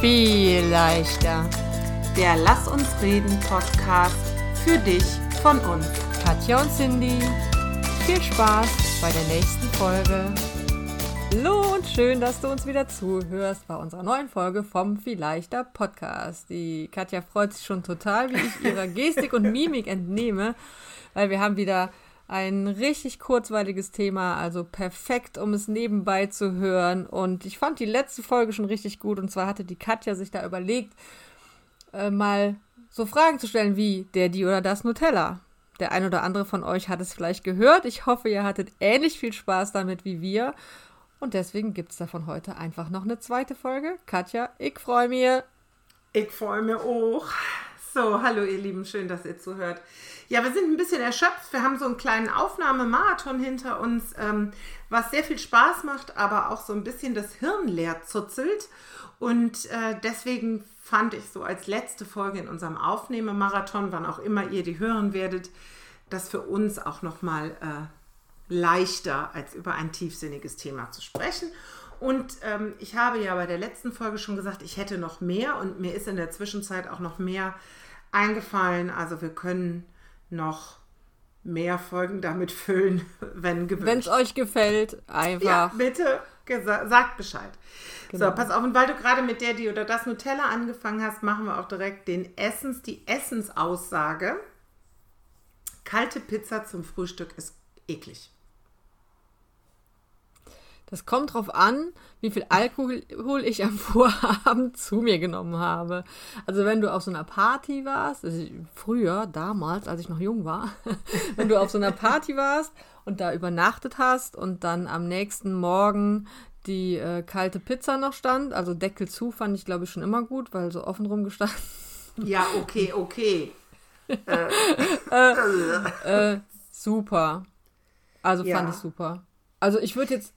Viel leichter. Der Lass uns reden Podcast für dich von uns. Katja und Cindy. Viel Spaß bei der nächsten Folge. Hallo und schön, dass du uns wieder zuhörst bei unserer neuen Folge vom Vielleichter Podcast. Die Katja freut sich schon total, wie ich ihrer Gestik und Mimik entnehme, weil wir haben wieder ein richtig kurzweiliges Thema, also perfekt, um es nebenbei zu hören. Und ich fand die letzte Folge schon richtig gut. Und zwar hatte die Katja sich da überlegt, äh, mal so Fragen zu stellen wie der, die oder das Nutella. Der ein oder andere von euch hat es vielleicht gehört. Ich hoffe, ihr hattet ähnlich viel Spaß damit wie wir. Und deswegen gibt es davon heute einfach noch eine zweite Folge. Katja, ich freue mich. Ich freue mich auch. So, hallo ihr Lieben, schön, dass ihr zuhört. Ja, wir sind ein bisschen erschöpft. Wir haben so einen kleinen Aufnahmemarathon hinter uns, ähm, was sehr viel Spaß macht, aber auch so ein bisschen das Hirn leer zuzelt. Und äh, deswegen fand ich so als letzte Folge in unserem Aufnehmemarathon, wann auch immer ihr die hören werdet, das für uns auch nochmal äh, leichter, als über ein tiefsinniges Thema zu sprechen. Und ähm, ich habe ja bei der letzten Folge schon gesagt, ich hätte noch mehr und mir ist in der Zwischenzeit auch noch mehr eingefallen. Also wir können noch mehr Folgen damit füllen, wenn gewünscht. Wenn es euch gefällt, einfach. Ja, bitte sagt Bescheid. Genau. So, pass auf, und weil du gerade mit der, die oder das Nutella angefangen hast, machen wir auch direkt den Essens, die Essensaussage. Kalte Pizza zum Frühstück ist eklig. Das kommt drauf an, wie viel Alkohol ich am Vorabend zu mir genommen habe. Also wenn du auf so einer Party warst, also früher, damals, als ich noch jung war, wenn du auf so einer Party warst und da übernachtet hast und dann am nächsten Morgen die äh, kalte Pizza noch stand, also Deckel zu, fand ich glaube ich schon immer gut, weil so offen rumgestanden. Ja, okay, okay. äh, äh, äh, super. Also ja. fand ich super. Also ich würde jetzt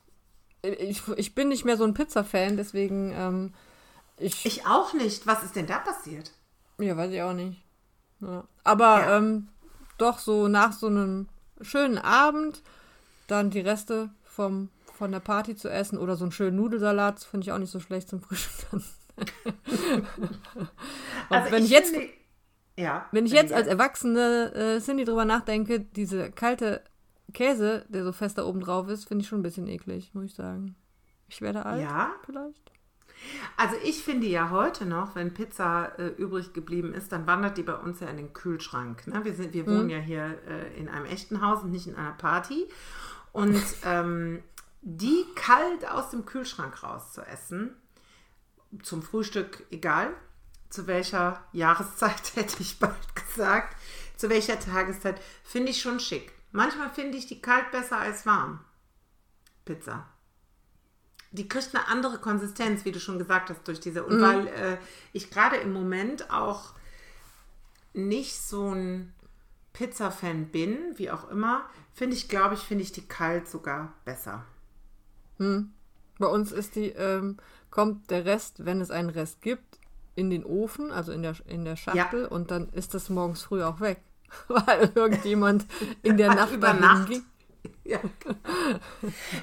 ich, ich bin nicht mehr so ein Pizza-Fan, deswegen. Ähm, ich, ich auch nicht. Was ist denn da passiert? Ja, weiß ich auch nicht. Ja. Aber ja. ähm, doch so nach so einem schönen Abend dann die Reste vom, von der Party zu essen oder so einen schönen Nudelsalat, finde ich auch nicht so schlecht zum Frühstück. also wenn ich, ich jetzt. Finde, ja, wenn ich jetzt als Erwachsene äh, Cindy drüber nachdenke, diese kalte Käse, der so fest da oben drauf ist, finde ich schon ein bisschen eklig, muss ich sagen. Ich werde alt, ja? vielleicht. Also ich finde ja heute noch, wenn Pizza äh, übrig geblieben ist, dann wandert die bei uns ja in den Kühlschrank. Ne? Wir, sind, wir wohnen mhm. ja hier äh, in einem echten Haus und nicht in einer Party. Und ähm, die kalt aus dem Kühlschrank raus zu essen, zum Frühstück egal, zu welcher Jahreszeit hätte ich bald gesagt, zu welcher Tageszeit, finde ich schon schick. Manchmal finde ich die kalt besser als warm. Pizza. Die kriegt eine andere Konsistenz, wie du schon gesagt hast, durch diese. Und mhm. weil äh, ich gerade im Moment auch nicht so ein Pizza-Fan bin, wie auch immer, finde ich, glaube ich, finde ich die kalt sogar besser. Hm. Bei uns ist die, ähm, kommt der Rest, wenn es einen Rest gibt, in den Ofen, also in der, in der Schachtel, ja. und dann ist das morgens früh auch weg. weil irgendjemand in der Nacht über Nacht. Ging. Ja.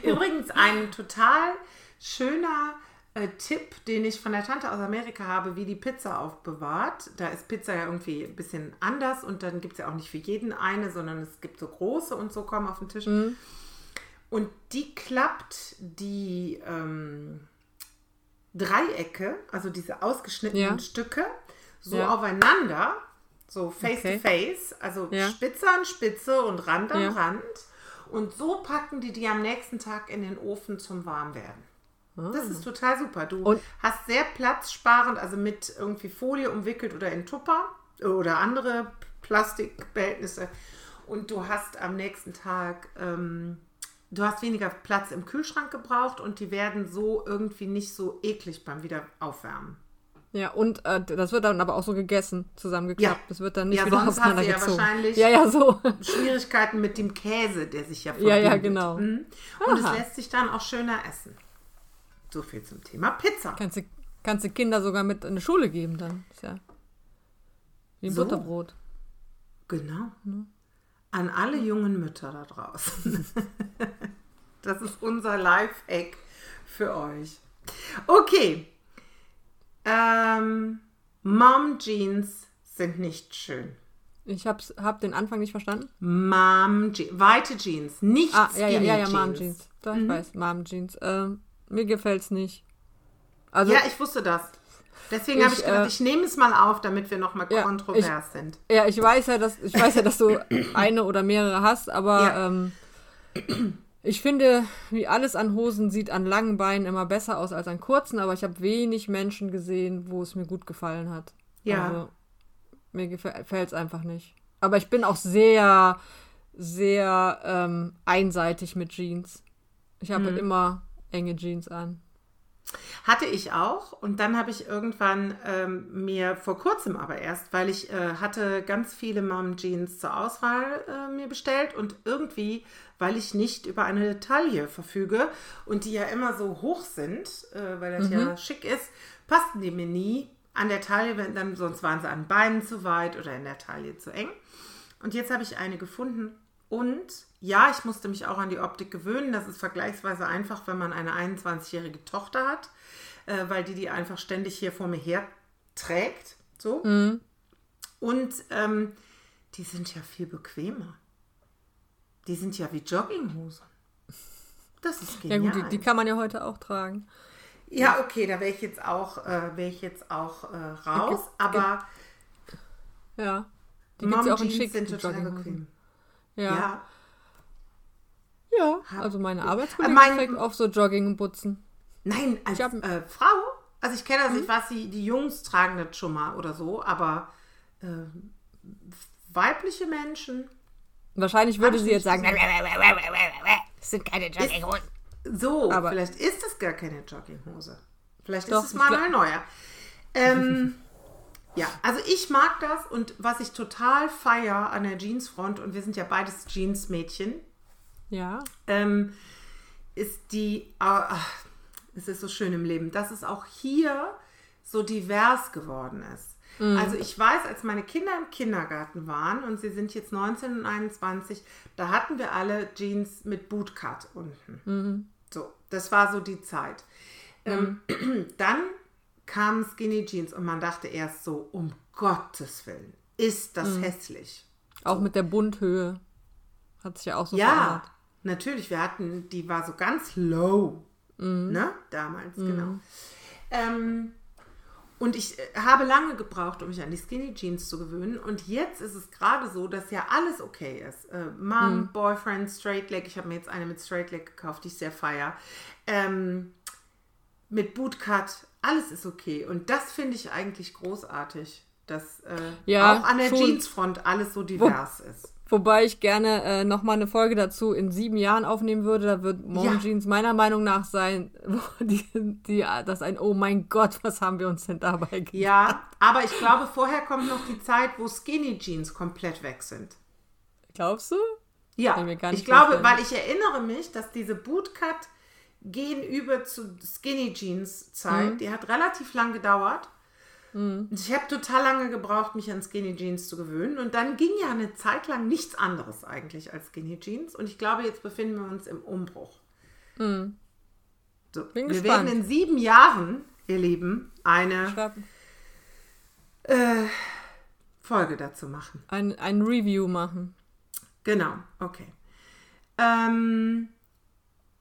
Übrigens ein total schöner äh, Tipp, den ich von der Tante aus Amerika habe, wie die Pizza aufbewahrt. Da ist Pizza ja irgendwie ein bisschen anders und dann gibt es ja auch nicht für jeden eine, sondern es gibt so große und so kommen auf den Tisch. Mhm. Und die klappt die ähm, Dreiecke, also diese ausgeschnittenen ja. Stücke, so ja. aufeinander so face okay. to face, also ja. Spitze an Spitze und Rand an ja. Rand. Und so packen die die am nächsten Tag in den Ofen zum Warmwerden. Ah. Das ist total super. Du und hast sehr platzsparend, also mit irgendwie Folie umwickelt oder in Tupper oder andere Plastikbehältnisse. Und du hast am nächsten Tag, ähm, du hast weniger Platz im Kühlschrank gebraucht und die werden so irgendwie nicht so eklig beim Wiederaufwärmen. Ja, und äh, das wird dann aber auch so gegessen, zusammengeklappt. Ja. Das wird dann nicht ja, wieder sonst hast du ja wahrscheinlich ja, ja, so. Schwierigkeiten mit dem Käse, der sich ja verbindet. Ja, ja, genau. Mhm. Und es lässt sich dann auch schöner essen. So viel zum Thema Pizza. Kannst du, kannst du Kinder sogar mit in die Schule geben dann. Ist ja wie ein so. Butterbrot. Genau. Mhm. An alle jungen Mütter da draußen. das ist unser Live-Hack für euch. Okay, Ähm, Mom Jeans sind nicht schön. Ich hab's, hab den Anfang nicht verstanden. Mom Jeans, weite Jeans, nicht Ah, ja, ja, ja, ja, Mom Jeans. Doch, ich weiß, Mom Jeans. Ähm, mir gefällt's nicht. Also, Ja, ich wusste das. Deswegen habe Ich, ich gedacht, äh, ich nehme es mal auf, damit wir nochmal Ja, kontrovers sind. Ja, ich weiß ja, dass ich weiß ja, dass du eine oder mehrere hast, aber Ja. ähm, ich finde, wie alles an Hosen sieht an langen Beinen immer besser aus als an kurzen, aber ich habe wenig Menschen gesehen, wo es mir gut gefallen hat. Ja. Also, mir gefällt es einfach nicht. Aber ich bin auch sehr, sehr ähm, einseitig mit Jeans. Ich habe Mhm. immer enge Jeans an. Hatte ich auch. Und dann habe ich irgendwann ähm, mir vor kurzem aber erst, weil ich äh, hatte ganz viele Mom Jeans zur Auswahl äh, mir bestellt und irgendwie, weil ich nicht über eine Taille verfüge und die ja immer so hoch sind, äh, weil das ja schick ist, passten die mir nie. An der Taille, wenn dann sonst waren sie an Beinen zu weit oder in der Taille zu eng. Und jetzt habe ich eine gefunden und ja, ich musste mich auch an die Optik gewöhnen. Das ist vergleichsweise einfach, wenn man eine 21-jährige Tochter hat, äh, weil die die einfach ständig hier vor mir her trägt. So. Und ähm, die sind ja viel bequemer. Die sind ja wie Jogginghosen. Das ist Ja genial. gut, die, die kann man ja heute auch tragen. Ja, okay, da wäre ich jetzt auch, äh, wäre ich jetzt auch äh, raus. Gibt- Aber Ja. Die Mom ja auch in Jeans schick. sind total bequem. Ja. Ja. Ja, also meine Arbeitskollegin Mein- trägt auch so Joggingbutzen. Nein, als Ich hab- äh, Frau, also ich kenne das nicht, was die, die Jungs tragen das schon mal oder so, aber äh, weibliche Menschen, Wahrscheinlich würde sie jetzt sagen, Das sind keine Jogginghosen. so, Aber- vielleicht ist es gar keine Jogginghose. Vielleicht Doch, ist es mal ein neuer. Ähm, ja, also ich mag das und was ich total feier an der Jeansfront, und wir sind ja beides Jeansmädchen, ja, ähm, ist die, ah, ach, es ist so schön im Leben, dass es auch hier so divers geworden ist. Also ich weiß, als meine Kinder im Kindergarten waren und sie sind jetzt 19 und 21, da hatten wir alle Jeans mit Bootcut unten. So, das war so die Zeit. Ähm, dann kamen Skinny Jeans und man dachte erst so, um Gottes Willen, ist das hässlich. auch mit der Bundhöhe hat sich ja auch so Ja, verändert. natürlich. Wir hatten, die war so ganz low, ne? Damals, genau. Ähm, und ich äh, habe lange gebraucht, um mich an die Skinny Jeans zu gewöhnen. Und jetzt ist es gerade so, dass ja alles okay ist. Äh, Mom, Boyfriend, Straight Leg. Ich habe mir jetzt eine mit Straight Leg gekauft, die ich sehr feier. Ähm, mit Bootcut, alles ist okay. Und das finde ich eigentlich großartig, dass äh, Ja, auch an der. Jeansfront alles so divers ist. Wobei ich gerne äh, nochmal eine Folge dazu in sieben Jahren aufnehmen würde. Da wird Mom Ja. Jeans meiner Meinung nach sein, wo die, die, das ein, oh mein Gott, was haben wir uns denn dabei gedacht? Ja, aber ich glaube, vorher kommt noch die Zeit, wo Skinny Jeans komplett weg sind. Glaubst du? Ja, ich glaube, vorstellen. weil ich erinnere mich, dass diese Bootcut gehen über zu Skinny Jeans Zeit, Mhm. die hat relativ lang gedauert. Und Ich habe total lange gebraucht, mich an Skinny Jeans zu gewöhnen. Und dann ging ja eine Zeit lang nichts anderes eigentlich als Skinny Jeans. Und ich glaube, jetzt befinden wir uns im Umbruch. So, Mhm. Bin wir gespannt. werden in sieben Jahren, ihr Lieben, eine Schreib Folge dazu machen. ein, ein Review machen. Genau, okay. Ähm,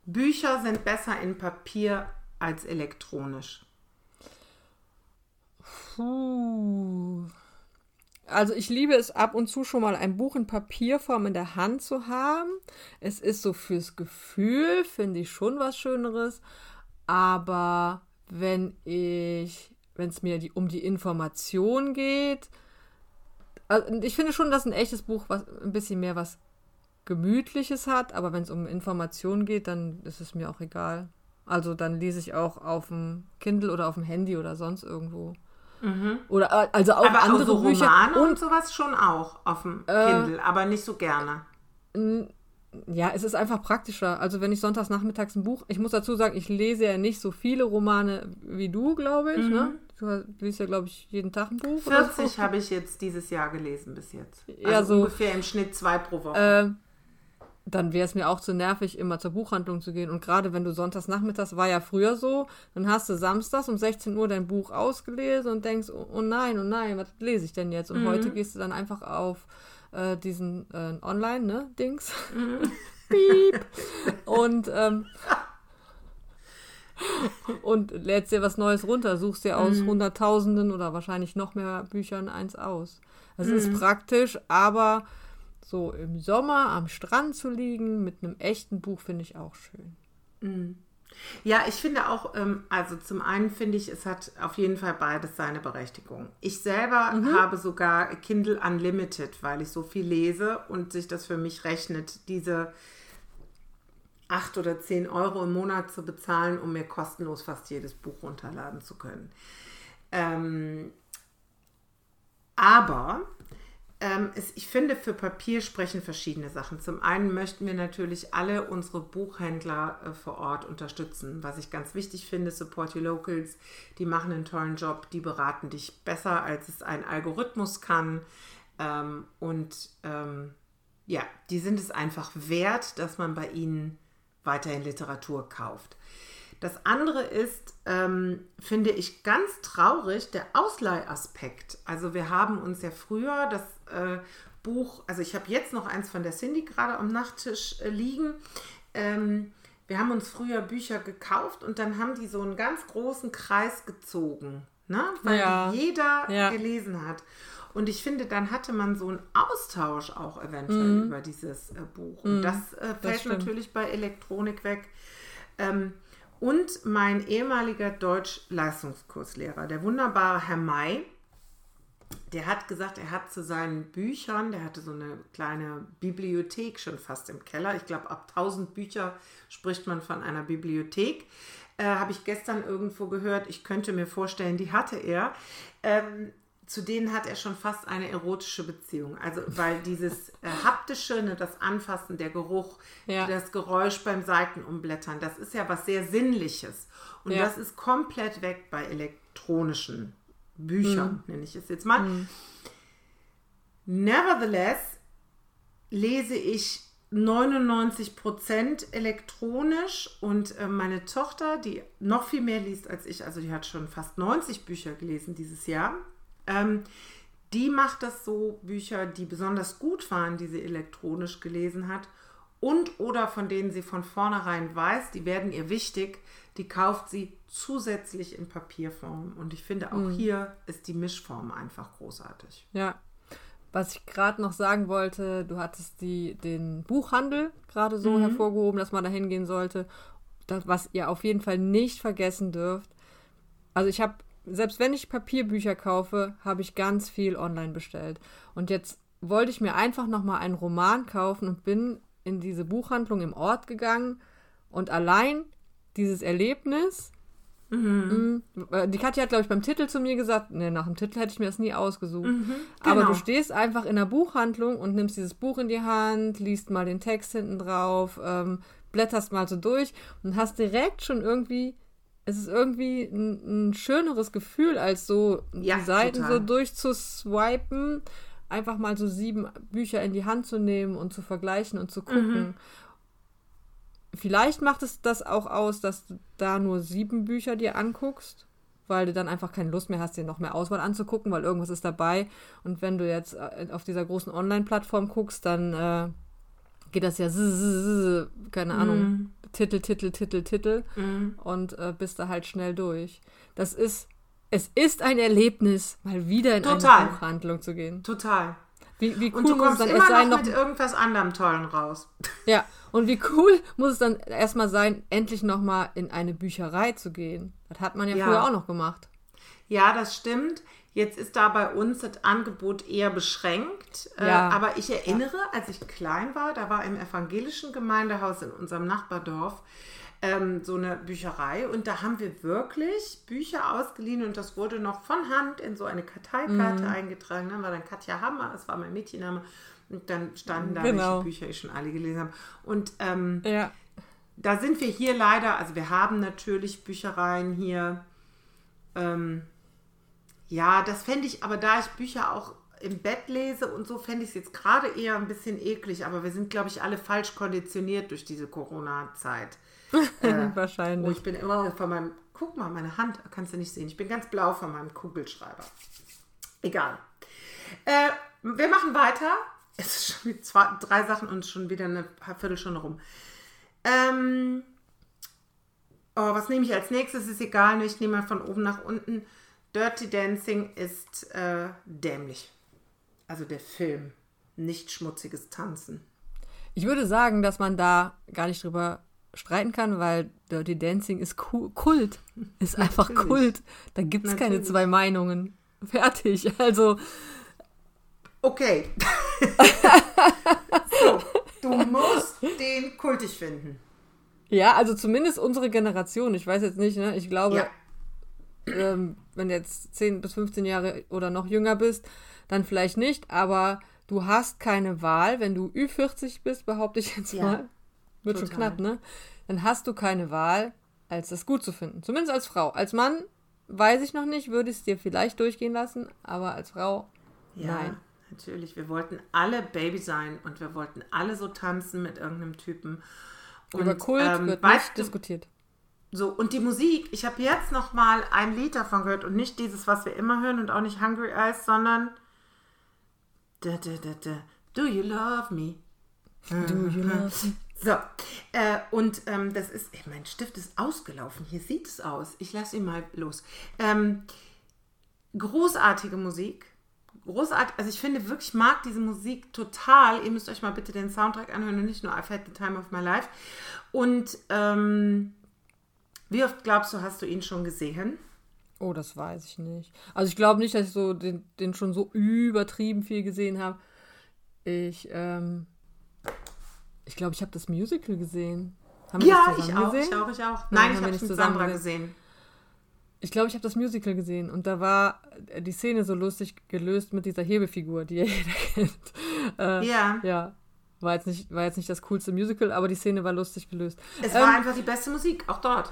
Bücher sind besser in Papier als elektronisch. Puh. Also ich liebe es ab und zu schon mal ein Buch in Papierform in der Hand zu haben. Es ist so fürs Gefühl, finde ich schon was Schöneres. Aber wenn ich, wenn es mir die, um die Information geht, also ich finde schon, dass ein echtes Buch was ein bisschen mehr was Gemütliches hat, aber wenn es um Informationen geht, dann ist es mir auch egal. Also dann lese ich auch auf dem Kindle oder auf dem Handy oder sonst irgendwo. Oder äh, also auch Aber andere auch so Bücher. Romane und, Und sowas schon auch auf dem Kindle, aber nicht so gerne. ja, es ist einfach praktischer. Also wenn ich sonntags nachmittags ein Buch, ich muss dazu sagen, ich lese ja nicht so viele Romane wie du, glaube ich. Ne? Du liest ja, glaube ich, jeden Tag ein Buch. oder so. 40 habe ich jetzt dieses Jahr gelesen bis jetzt. Also Ja, so. ungefähr im Schnitt zwei pro Woche. Äh, dann wäre es mir auch zu nervig, immer zur Buchhandlung zu gehen. Und gerade wenn du sonntags nachmittags, war ja früher so, dann hast du samstags um 16 Uhr dein Buch ausgelesen und denkst, oh, oh nein, oh nein, was lese ich denn jetzt? Und Mhm. heute gehst du dann einfach auf äh, diesen äh, Online, ne. Mhm. Piep. Und, ähm, und lädst dir was Neues runter, suchst dir Mhm. aus Hunderttausenden oder wahrscheinlich noch mehr Büchern eins aus. Das Mhm. ist praktisch, aber so im Sommer am Strand zu liegen mit einem echten Buch finde ich auch schön. Ja, ich finde auch, ähm, also zum einen finde ich, es hat auf jeden Fall beides seine Berechtigung. Ich selber habe sogar Kindle Unlimited, weil ich so viel lese und sich das für mich rechnet, diese 8 oder 10 Euro im Monat zu bezahlen, um mir kostenlos fast jedes Buch runterladen zu können. Ähm, aber ähm, es, ich finde, für Papier sprechen verschiedene Sachen. Zum einen möchten wir natürlich alle unsere Buchhändler äh, vor Ort unterstützen. Was ich ganz wichtig finde, Support Your Locals, die machen einen tollen Job, die beraten dich besser, als es ein Algorithmus kann. Ähm, und ähm, ja, die sind es einfach wert, dass man bei ihnen weiterhin Literatur kauft. Das andere ist, ähm, finde ich ganz traurig, der Ausleihaspekt. Also wir haben uns ja früher das äh, Buch, also ich habe jetzt noch eins von der Cindy gerade am Nachttisch äh, liegen. Ähm, wir haben uns früher Bücher gekauft und dann haben die so einen ganz großen Kreis gezogen, ne? weil Ja. jeder Ja. gelesen hat. Und ich finde, dann hatte man so einen Austausch auch eventuell über dieses äh, Buch. Und das äh, fällt stimmt. natürlich bei Elektronik weg. Ähm, und mein ehemaliger Deutsch-Leistungskurslehrer, der wunderbare Herr May, der hat gesagt, er hat zu seinen Büchern, der hatte so eine kleine Bibliothek schon fast im Keller. Ich glaube, ab 1000 Bücher spricht man von einer Bibliothek. Äh, Habe ich gestern irgendwo gehört. Ich könnte mir vorstellen, die hatte er. Ähm, zu denen hat er schon fast eine erotische Beziehung. Also, weil dieses äh, haptische, ne, das Anfassen, der Geruch, Ja. das Geräusch beim Seitenumblättern, das ist ja was sehr Sinnliches. Und Ja. das ist komplett weg bei elektronischen Büchern, nenne ich es jetzt mal. Nevertheless lese ich 99% elektronisch und äh, meine Tochter, die noch viel mehr liest als ich, also die hat schon fast 90 Bücher gelesen dieses Jahr, ähm, die macht das so, Bücher, die besonders gut waren, die sie elektronisch gelesen hat und oder von denen sie von vornherein weiß, die werden ihr wichtig, die kauft sie zusätzlich in Papierform. Und ich finde, auch hier ist die Mischform einfach großartig. Ja. Was ich gerade noch sagen wollte, du hattest die, den Buchhandel gerade so hervorgehoben, dass man da hingehen sollte. Das, was ihr auf jeden Fall nicht vergessen dürft. Also ich habe, selbst wenn ich Papierbücher kaufe, habe ich ganz viel online bestellt. Und jetzt wollte ich mir einfach nochmal einen Roman kaufen und bin in diese Buchhandlung im Ort gegangen und allein dieses Erlebnis, Mm, äh, Die Katja hat, glaube ich, beim Titel zu mir gesagt, nee, nach dem Titel hätte ich mir das nie ausgesucht. Aber genau. du stehst einfach in der Buchhandlung und nimmst dieses Buch in die Hand, liest mal den Text hinten drauf, ähm, blätterst mal so durch und hast direkt schon irgendwie, es ist irgendwie ein, ein schöneres Gefühl, als so Ja, die Seiten total. so durchzuswipen, einfach mal so sieben Bücher in die Hand zu nehmen und zu vergleichen und zu gucken. Vielleicht macht es das auch aus, dass du da nur sieben Bücher dir anguckst, weil du dann einfach keine Lust mehr hast, dir noch mehr Auswahl anzugucken, weil irgendwas ist dabei. Und wenn du jetzt äh, auf dieser großen Online-Plattform guckst, dann äh, geht das ja, keine Ahnung, Titel, Titel, Titel, Titel und äh, bist da halt schnell durch. Das ist, es ist ein Erlebnis, mal wieder in Total. eine Buchhandlung zu gehen. Total. Wie, wie cool Und du muss es kommst dann immer erst sein, noch noch mit irgendwas anderem Tollen raus. ja, und wie cool muss es dann erstmal sein, endlich nochmal in eine Bücherei zu gehen. Das hat man ja, Ja. früher auch noch gemacht. Ja, das stimmt. Jetzt ist da bei uns das Angebot eher beschränkt. Äh, Ja. aber ich erinnere, als ich klein war, da war im evangelischen Gemeindehaus in unserem Nachbardorf ähm, so eine Bücherei und da haben wir wirklich Bücher ausgeliehen und das wurde noch von Hand in so eine Karteikarte Mhm. eingetragen. Dann war dann Katja Hammer, das war mein Mädchenname. Und dann standen da, Genau. welche Bücher ich schon alle gelesen habe. Und ähm, Ja. da sind wir hier leider, also wir haben natürlich Büchereien hier. Ähm, ja, das fände ich, aber da ich Bücher auch im Bett lese und so, fände ich es jetzt gerade eher ein bisschen eklig, aber wir sind, glaube ich, alle falsch konditioniert durch diese Corona-Zeit. Äh, Wahrscheinlich. ich bin immer von meinem, guck mal, meine Hand, kannst du nicht sehen. Ich bin ganz blau von meinem Kugelschreiber. Egal. Äh, wir machen weiter. Es ist schon wieder zwei, drei Sachen und schon wieder eine Viertelstunde rum. Ähm, oh, was nehme ich als nächstes? Ist egal, ich nehme mal von oben nach unten. Dirty Dancing ist äh, dämlich. Also der Film. Nicht schmutziges Tanzen. Ich würde sagen, dass man da gar nicht drüber streiten kann, weil Dirty Dancing ist Ku- Kult. Ist einfach Natürlich. Kult. Da gibt es keine zwei Meinungen. Fertig. Also, Okay. so, du musst den kultig finden. ja, also zumindest unsere Generation. Ich weiß jetzt nicht, ne? Ich glaube, Ja. Ähm, wenn du jetzt 10 bis 15 Jahre oder noch jünger bist, dann vielleicht nicht, aber du hast keine Wahl, wenn du Ü40 bist, behaupte ich jetzt Ja, mal. Wird schon total. knapp, ne? Dann hast du keine Wahl, als das gut zu finden. Zumindest als Frau. Als Mann weiß ich noch nicht, würde ich es dir vielleicht durchgehen lassen, aber als Frau, Ja, nein. natürlich. Wir wollten alle Baby sein und wir wollten alle so tanzen mit irgendeinem Typen. Und, Über Kult ähm, wird nicht diskutiert. So, und die Musik, ich habe jetzt noch mal ein Lied davon gehört und nicht dieses, was wir immer hören und auch nicht Hungry Eyes, sondern da, da, da, da, Do You Love Me? Do you love me? So, äh, und ähm, das ist, ey, mein Stift ist ausgelaufen, hier sieht es aus. Ich lasse ihn mal los. Ähm, großartige Musik. Großartig, also ich finde wirklich, ich mag diese Musik total. Ihr müsst euch mal bitte den Soundtrack anhören und nicht nur I've had the time of my life. Und ähm, wie oft glaubst du, hast du ihn schon gesehen? Oh, das weiß ich nicht. Also ich glaube nicht, dass ich so den, den schon so übertrieben viel gesehen habe. Ich, ähm, ich glaube, ich habe das Musical gesehen. Haben wir Ja, das ich auch, gesehen? ich auch, ich auch. Nein, Nein, ich habe nicht es mit Sandra gesehen. gesehen. Ich glaube, ich habe das Musical gesehen und da war die Szene so lustig gelöst mit dieser Hebefigur, die ja jeder kennt. Äh, Ja, ja, war jetzt, nicht, war jetzt nicht das coolste Musical, aber die Szene war lustig gelöst. es Ähm, war einfach die beste Musik, auch dort.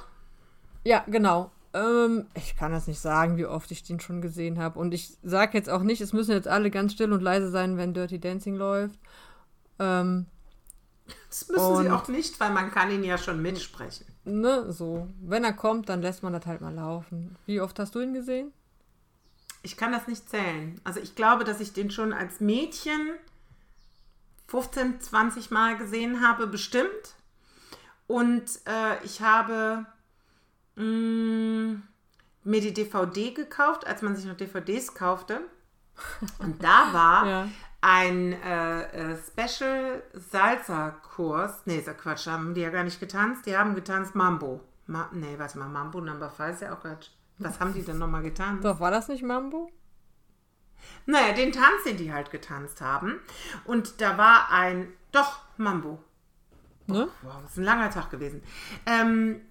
Ja, genau. Ähm, ich kann das nicht sagen, wie oft ich den schon gesehen habe. Und ich sage jetzt auch nicht, es müssen jetzt alle ganz still und leise sein, wenn Dirty Dancing läuft. Ähm, Das müssen sie auch nicht, weil man kann ihn ja schon mitsprechen. ne, so. Wenn er kommt, dann lässt man das halt mal laufen. Wie oft hast du ihn gesehen? Ich kann das nicht zählen. Also ich glaube, dass ich den schon als Mädchen 15, 20 Mal gesehen habe, bestimmt. Und äh, ich habe mh, mir die DVD gekauft, als man sich noch DVDs kaufte. Und da war Ja. ein äh, äh, Special Salsa-Kurs. Nee, ist ja Quatsch, haben die ja gar nicht getanzt. Die haben getanzt Mambo. Ma nee, warte mal, Mambo Number 5 ist ja auch Quatsch. Was haben die denn nochmal getanzt? Doch, war das nicht Mambo? Naja, den Tanz, den die halt getanzt haben. Und da war ein, doch, Mambo. Ne? Wow, das ist ein langer Tag gewesen. Ähm,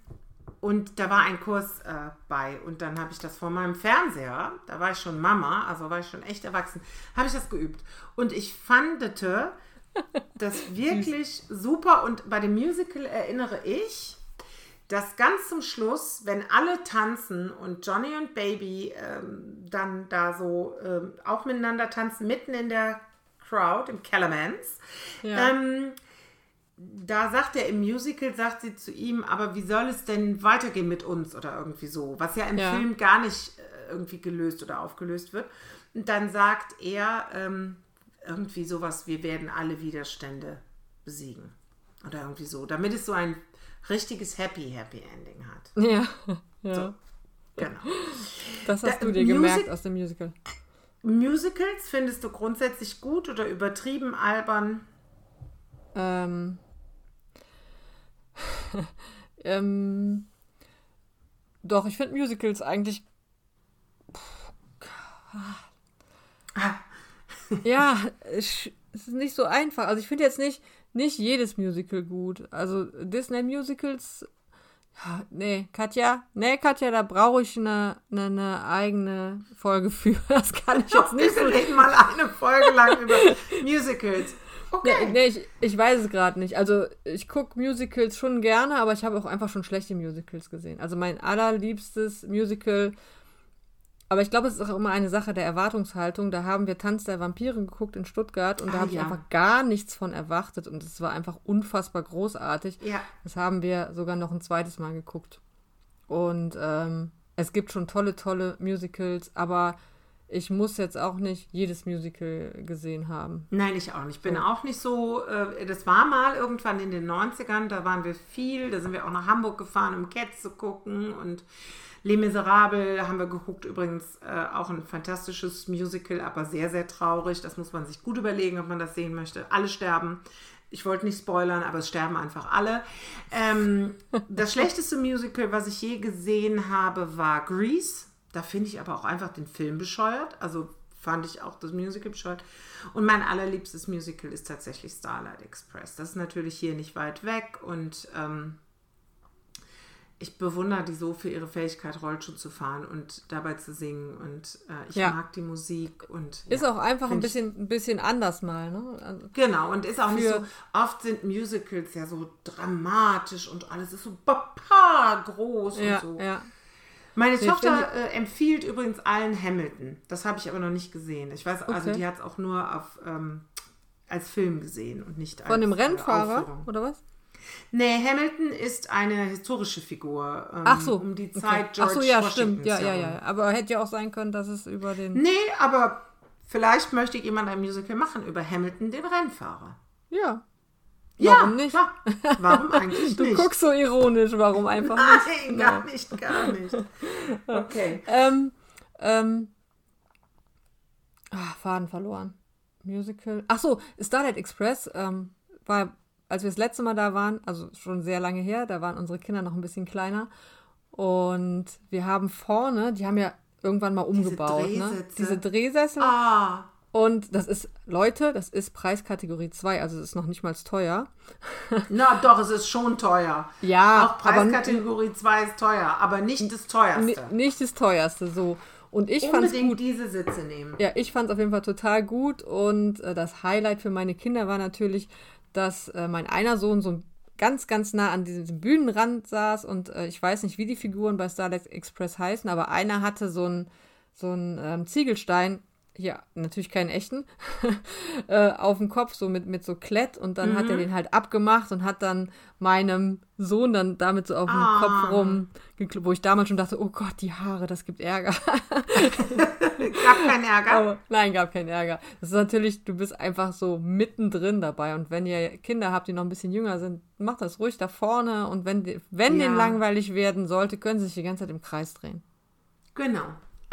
und da war ein Kurs äh, bei. Und dann habe ich das vor meinem Fernseher, da war ich schon Mama, also war ich schon echt erwachsen, habe ich das geübt. Und ich fandete das wirklich super. Und bei dem Musical erinnere ich, dass ganz zum Schluss, wenn alle tanzen und Johnny und Baby ähm, dann da so ähm, auch miteinander tanzen, mitten in der Crowd, im Kellermans, Ja. ähm, da sagt er im Musical, sagt sie zu ihm, aber wie soll es denn weitergehen mit uns oder irgendwie so, was ja im Ja. Film gar nicht äh, irgendwie gelöst oder aufgelöst wird. Und dann sagt er ähm, irgendwie sowas, wir werden alle Widerstände besiegen. Oder irgendwie so, damit es so ein richtiges Happy, Happy Ending hat. Ja. ja. So. Genau. Das hast Da- du dir Music- gemerkt aus dem Musical. Musicals findest du grundsätzlich gut oder übertrieben albern? Ähm, ähm, doch, ich finde Musicals eigentlich. ja, es es ist nicht so einfach. Also ich finde jetzt nicht, nicht jedes Musical gut. Also Disney-Musicals. Nee, Katja, nee, Katja, da brauche ich eine, eine, eine eigene Folge für. Das kann ich jetzt nicht so Wir reden mal eine Folge lang über Musicals. Nee, Okay. nee ich, ich weiß es gerade nicht. Also ich gucke Musicals schon gerne, aber ich habe auch einfach schon schlechte Musicals gesehen. Also mein allerliebstes Musical, Aber ich glaube, es ist auch immer eine Sache der Erwartungshaltung. Da haben wir Tanz der Vampire geguckt in Stuttgart und da Ah, habe ich ja. einfach gar nichts von erwartet und es war einfach unfassbar großartig. Ja. Das haben wir sogar noch ein zweites Mal geguckt. Und ähm, es gibt schon tolle, tolle Musicals, aber ich muss jetzt auch nicht jedes Musical gesehen haben. Nein, ich auch nicht. Ich bin So. auch nicht so, äh, das war mal irgendwann in den 90ern, da waren wir viel, da sind wir auch nach Hamburg gefahren, um Cats zu gucken und Les Miserables haben wir geguckt, übrigens äh, auch ein fantastisches Musical, aber sehr, sehr traurig. Das muss man sich gut überlegen, ob man das sehen möchte. Alle sterben. Ich wollte nicht spoilern, aber es sterben einfach alle. Ähm, das schlechteste Musical, was ich je gesehen habe, war Grease. Da finde ich aber auch einfach den Film bescheuert. Also fand ich auch das Musical bescheuert. Und mein allerliebstes Musical ist tatsächlich Starlight Express. Das ist natürlich hier nicht weit weg und ähm, ich bewundere die so für ihre Fähigkeit, Rollschuh zu fahren und dabei zu singen. Und äh, ich Ja. mag die Musik und Ist ja, auch einfach ein bisschen, ein bisschen anders mal, ne? Also, Genau, und ist auch nicht so, oft sind Musicals ja so dramatisch und alles ist so papa groß ja, und so. ja. Meine Nee, Tochter äh, empfiehlt übrigens allen Hamilton. Das habe ich aber noch nicht gesehen. Ich weiß, also Okay. die hat es auch nur auf, ähm, als Film gesehen und nicht als Von dem äh, Rennfahrer, Aufführung. oder was? Nee, Hamilton ist eine historische Figur. Ähm, Ach so. Um die okay. Zeit Ach George so, ja, stimmt. Ja, ja, ja. Aber hätte ja auch sein können, dass es über den. Nee, aber vielleicht möchte jemand ein Musical machen über Hamilton, den Rennfahrer. Ja. Ja, Warum nicht? Klar. Warum eigentlich Du nicht? guckst so ironisch, warum einfach nicht? Nein, gar nicht, gar nicht. Okay. Ähm, ähm. Ah, Faden verloren. Musical. Ach so, Starlight Express ähm, war, als wir das letzte Mal da waren, also schon sehr lange her, da waren unsere Kinder noch ein bisschen kleiner. Und wir haben vorne, die haben ja irgendwann mal umgebaut, ne? Drehsitze. Diese Drehsessel. Ah, Und das ist, Leute, das ist Preiskategorie 2, also es ist noch nicht mal teuer. na doch, es ist schon teuer. Ja, Auch Preiskategorie 2 ist teuer, aber nicht das teuerste. ni- nicht das teuerste so. Und ich fand's Unbedingt gut. diese Sitze nehmen. Ja, ich fand es auf jeden Fall total gut und äh, das Highlight für meine Kinder war natürlich, dass äh, mein einer Sohn so ganz, ganz nah an diesem Bühnenrand saß und äh, ich weiß nicht, wie die Figuren bei Starlight Express heißen, aber einer hatte so einen so einen, ähm, Ziegelstein, hier natürlich keinen echten, äh, auf dem Kopf, so mit, mit so Klett und dann hat er den halt abgemacht und hat dann meinem Sohn dann damit so auf dem Ah. Kopf rum, wo ich damals schon dachte, oh Gott, die Haare, das gibt Ärger. Gab keinen Ärger. Aber nein, gab keinen Ärger. Das ist natürlich, du bist einfach so mittendrin dabei. Und wenn ihr Kinder habt, die noch ein bisschen jünger sind, macht das ruhig da vorne. Und wenn, wenn Ja. denen langweilig werden sollte, können sie sich die ganze Zeit im Kreis drehen. Genau.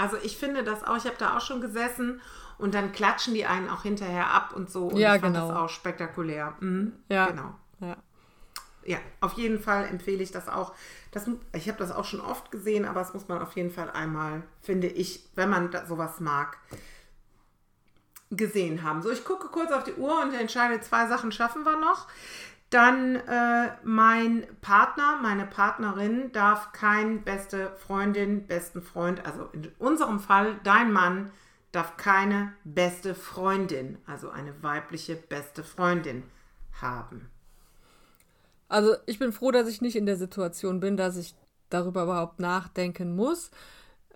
Also ich finde das auch, ich habe da auch schon gesessen und dann klatschen die einen auch hinterher ab und so. Und Ja, ich fand genau. das auch spektakulär. Mhm, Ja. Genau. Ja. Ja, auf jeden Fall empfehle ich das auch. Das, ich habe das auch schon oft gesehen, aber das muss man auf jeden Fall einmal, finde ich, wenn man da sowas mag, gesehen haben. So, ich gucke kurz auf die Uhr und entscheide, zwei Sachen schaffen wir noch. Dann äh, mein Partner, meine Partnerin darf kein beste Freundin, besten Freund, also in unserem Fall dein Mann darf keine beste Freundin, also eine weibliche beste Freundin haben. Also ich bin froh, dass ich nicht in der Situation bin, dass ich darüber überhaupt nachdenken muss.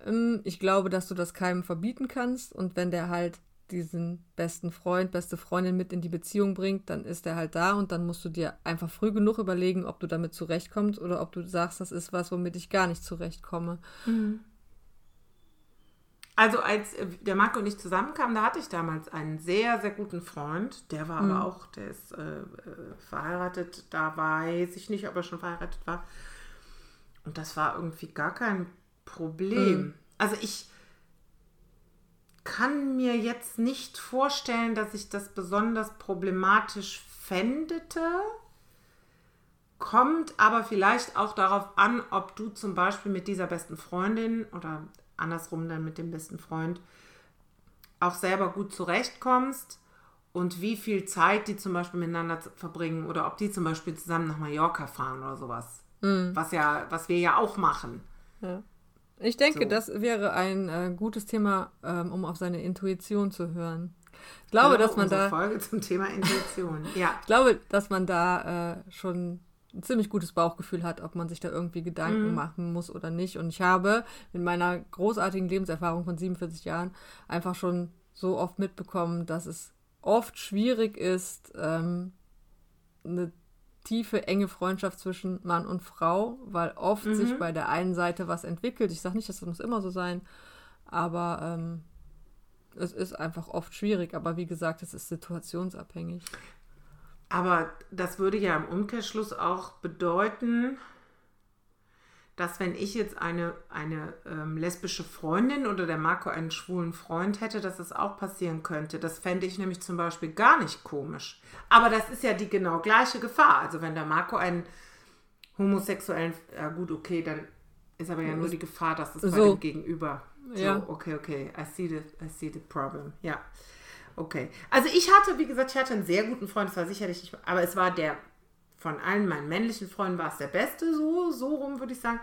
Ähm, Ich glaube, dass du das keinem verbieten kannst. Und wenn der halt diesen besten Freund, beste Freundin mit in die Beziehung bringt, dann ist er halt da und dann musst du dir einfach früh genug überlegen, ob du damit zurechtkommst oder ob du sagst, das ist was, womit ich gar nicht zurechtkomme. Also als äh, der Marco und ich zusammenkamen, da hatte ich damals einen sehr, sehr guten Freund. Der war aber auch, der ist äh, äh, verheiratet. Da weiß ich nicht, ob er schon verheiratet war. Und das war irgendwie gar kein Problem. Also ich kann mir jetzt nicht vorstellen, dass ich das besonders problematisch fändete. Kommt aber vielleicht auch darauf an, ob du zum Beispiel mit dieser besten Freundin oder andersrum dann mit dem besten Freund auch selber gut zurechtkommst und wie viel Zeit die zum Beispiel miteinander verbringen oder ob die zum Beispiel zusammen nach Mallorca fahren oder sowas. Was ja, was wir ja auch machen. Ich denke, So. das wäre ein äh, gutes Thema, ähm, um auf seine Intuition zu hören. Ich glaube, Hallo, dass man da Folge zum Thema Intuition. ja. Ich glaube, dass man da äh, schon ein ziemlich gutes Bauchgefühl hat, ob man sich da irgendwie Gedanken machen muss oder nicht. Und ich habe in meiner großartigen Lebenserfahrung von 47 Jahren einfach schon so oft mitbekommen, dass es oft schwierig ist, ähm, eine tiefe, enge Freundschaft zwischen Mann und Frau, weil oft sich bei der einen Seite was entwickelt. Ich sage nicht, dass das muss immer so sein, aber ähm, es ist einfach oft schwierig. Aber wie gesagt, es ist situationsabhängig. Aber das würde ja im Umkehrschluss auch bedeuten, dass wenn ich jetzt eine, eine ähm, lesbische Freundin oder der Marco einen schwulen Freund hätte, dass das auch passieren könnte. Das fände ich nämlich zum Beispiel gar nicht komisch. Aber das ist ja die genau gleiche Gefahr. Also wenn der Marco einen homosexuellen, ja gut, okay, dann ist aber ja nur die Gefahr, dass es bei So. dem Gegenüber. So, Ja. okay, okay, I see the, I see the problem. Ja. Okay. Also ich hatte, wie gesagt, ich hatte einen sehr guten Freund, das war sicherlich nicht, aber es war der, von allen meinen männlichen Freunden war es der beste, so, so rum würde ich sagen.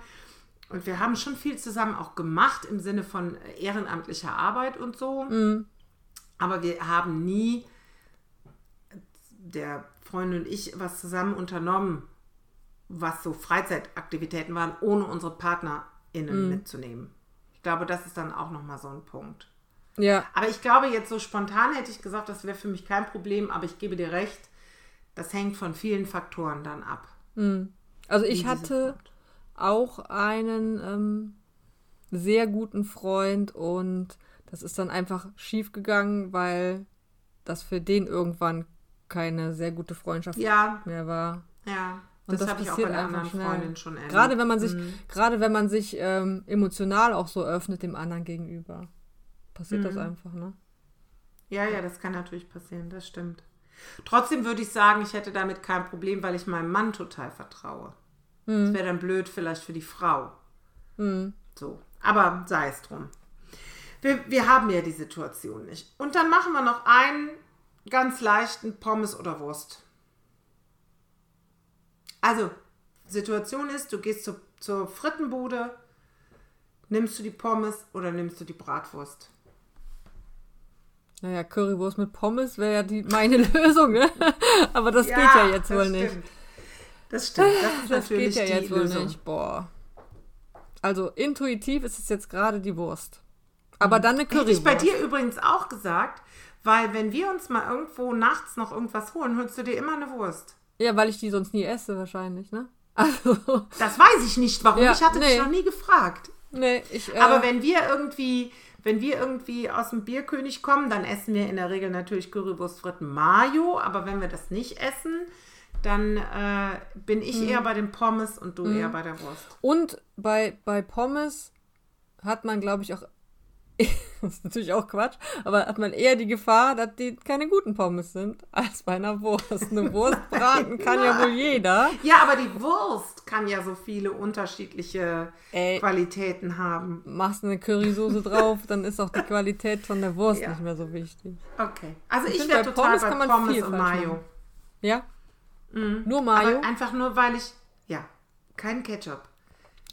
Und wir haben schon viel zusammen auch gemacht im Sinne von ehrenamtlicher Arbeit und so. Aber wir haben nie, der Freund und ich, was zusammen unternommen, was so Freizeitaktivitäten waren, ohne unsere PartnerInnen mitzunehmen. Ich glaube, das ist dann auch nochmal so ein Punkt. Ja, Aber ich glaube, jetzt so spontan hätte ich gesagt, das wäre für mich kein Problem, aber ich gebe dir recht, das hängt von vielen Faktoren dann ab. also wie ich hatte auch einen ähm, sehr guten Freund und das ist dann einfach schief gegangen, weil das für den irgendwann keine sehr gute Freundschaft Ja, mehr war. ja. Und das, habe ich auch bei einer anderen schnell. Freundin schon erlebt. Gerade wenn man sich, gerade wenn man sich ähm, emotional auch so öffnet dem anderen gegenüber, passiert Mhm. das einfach, ne? Ja, ja, das kann natürlich passieren, das stimmt. Trotzdem würde ich sagen, ich hätte damit kein Problem, weil ich meinem Mann total vertraue. Das wäre dann blöd vielleicht für die Frau. So, aber sei es drum. Wir, wir haben ja die Situation nicht. Und dann machen wir noch einen ganz leichten Pommes oder Wurst. Also, Situation ist, du gehst zu, zur Frittenbude, nimmst du die Pommes oder nimmst du die Bratwurst? Naja, Currywurst mit Pommes wäre ja die, meine Lösung, ne? Aber das geht ja jetzt wohl nicht. stimmt. Das stimmt. Das ist Das geht ja jetzt wohl Lösung. nicht. Boah. Also intuitiv ist es jetzt gerade die Wurst. Aber dann eine Hätte Currywurst. ich bei dir übrigens auch gesagt, weil wenn wir uns mal irgendwo nachts noch irgendwas holen, holst du dir immer eine Wurst. Ja, weil ich die sonst nie esse wahrscheinlich, ne? Also, Das weiß ich nicht, warum. Ja, ich hatte nee. dich noch nie gefragt. nee, ich. Äh, Aber wenn wir irgendwie, wenn wir irgendwie aus dem Bierkönig kommen, dann essen wir in der Regel natürlich Currywurst Fritten Mayo. Aber wenn wir das nicht essen, dann äh, bin Mhm. ich eher bei den Pommes und du eher bei der Wurst. Und bei, bei Pommes hat man, glaube ich, auch. das ist natürlich auch Quatsch, aber hat man eher die Gefahr, dass die keine guten Pommes sind, als bei einer Wurst. Eine Wurst braten kann ja wohl jeder. Ja, aber die Wurst kann ja so viele unterschiedliche Ey. Qualitäten haben. Machst eine Currysoße drauf, dann ist auch die Qualität von der Wurst Ja. nicht mehr so wichtig. Okay. Also ich, find, wäre total Pommes bei kann man Pommes viel und Mayo. machen. Ja? Nur Aber Mayo. einfach nur, weil ich. Ja, kein Ketchup.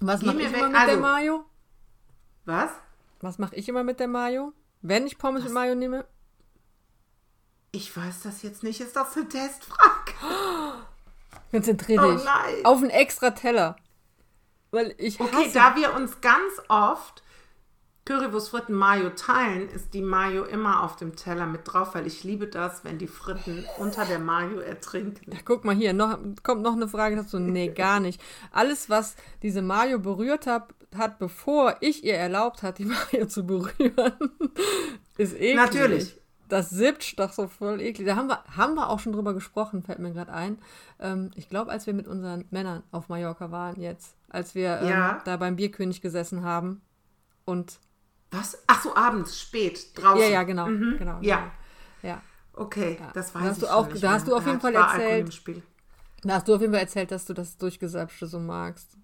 Was mache ich immer mit der also- Mayo? Was? Was mache ich immer mit der Mayo? Wenn ich Pommes mit Mayo nehme? Ich weiß das jetzt nicht. Ist das eine Testfrage? Konzentrier Oh dich. nein. Auf einen extra Teller. Weil ich hasse... Okay, da wir uns ganz oft Currywurst Fritten Mayo teilen, ist die Mayo immer auf dem Teller mit drauf, weil ich liebe das, wenn die Fritten unter der Mayo ertrinken. Guck mal hier, noch, kommt noch eine Frage dazu. Nee, gar nicht. Alles, was diese Mayo berührt hat, hat, bevor ich ihr erlaubt hat, die Mayo zu berühren, ist eklig. Natürlich. Das sippt doch so voll eklig. Da haben wir, haben wir auch schon drüber gesprochen, fällt mir gerade ein. Ähm, ich glaube, als wir mit unseren Männern auf Mallorca waren jetzt, als wir ähm, Ja. da beim Bierkönig gesessen haben und Was? Ach so, abends, spät, draußen. ja, ja, genau, genau. Ja. genau. Ja. Okay, das weiß Da hast ich du auch- da hast du auf jeden Ja, Fall erzählt. Da hast du auf jeden Fall erzählt, dass du das durchgesäpschte so magst.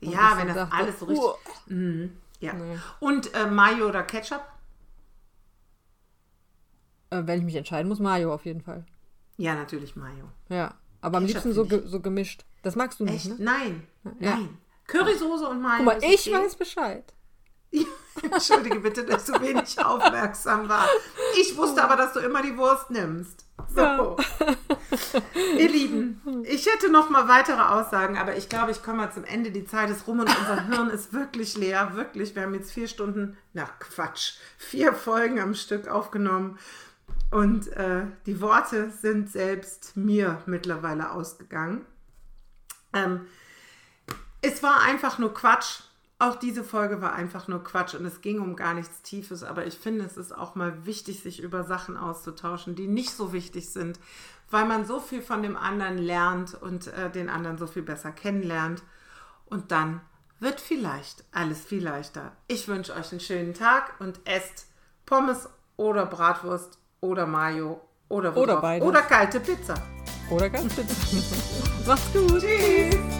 Ja, wenn das dachte, alles so richtig. "Uah." Mhm, ja. Nee. Und äh, Mayo oder Ketchup? Äh, wenn ich mich entscheiden muss, Mayo auf jeden Fall. Ja, natürlich Mayo. Ja. Aber am Ketchup liebsten so, ge so gemischt. Das magst du nicht, Echt? ne? Nein. Ja. Nein. Currysoße und Mayo. Guck mal, ich okay. weiß Bescheid. Entschuldige bitte, dass du wenig aufmerksam war. Ich wusste aber, dass du immer die Wurst nimmst. So. Ja. Ihr Lieben, ich hätte noch mal weitere Aussagen, aber ich glaube, ich komme mal zum Ende. Die Zeit ist rum und unser Hirn ist wirklich leer. Wirklich, wir haben jetzt vier Stunden, na Quatsch, vier Folgen am Stück aufgenommen. Und äh, die Worte sind selbst mir mittlerweile ausgegangen. Ähm, es war einfach nur Quatsch. Auch diese Folge war einfach nur Quatsch und es ging um gar nichts Tiefes, aber ich finde, es ist auch mal wichtig, sich über Sachen auszutauschen, die nicht so wichtig sind, weil man so viel von dem anderen lernt und äh, den anderen so viel besser kennenlernt. Und dann wird vielleicht alles viel leichter. Ich wünsche euch einen schönen Tag und esst Pommes oder Bratwurst oder Mayo oder, Oder beides. oder kalte Pizza. Oder ganz Pizza. Macht's gut. Tschüss.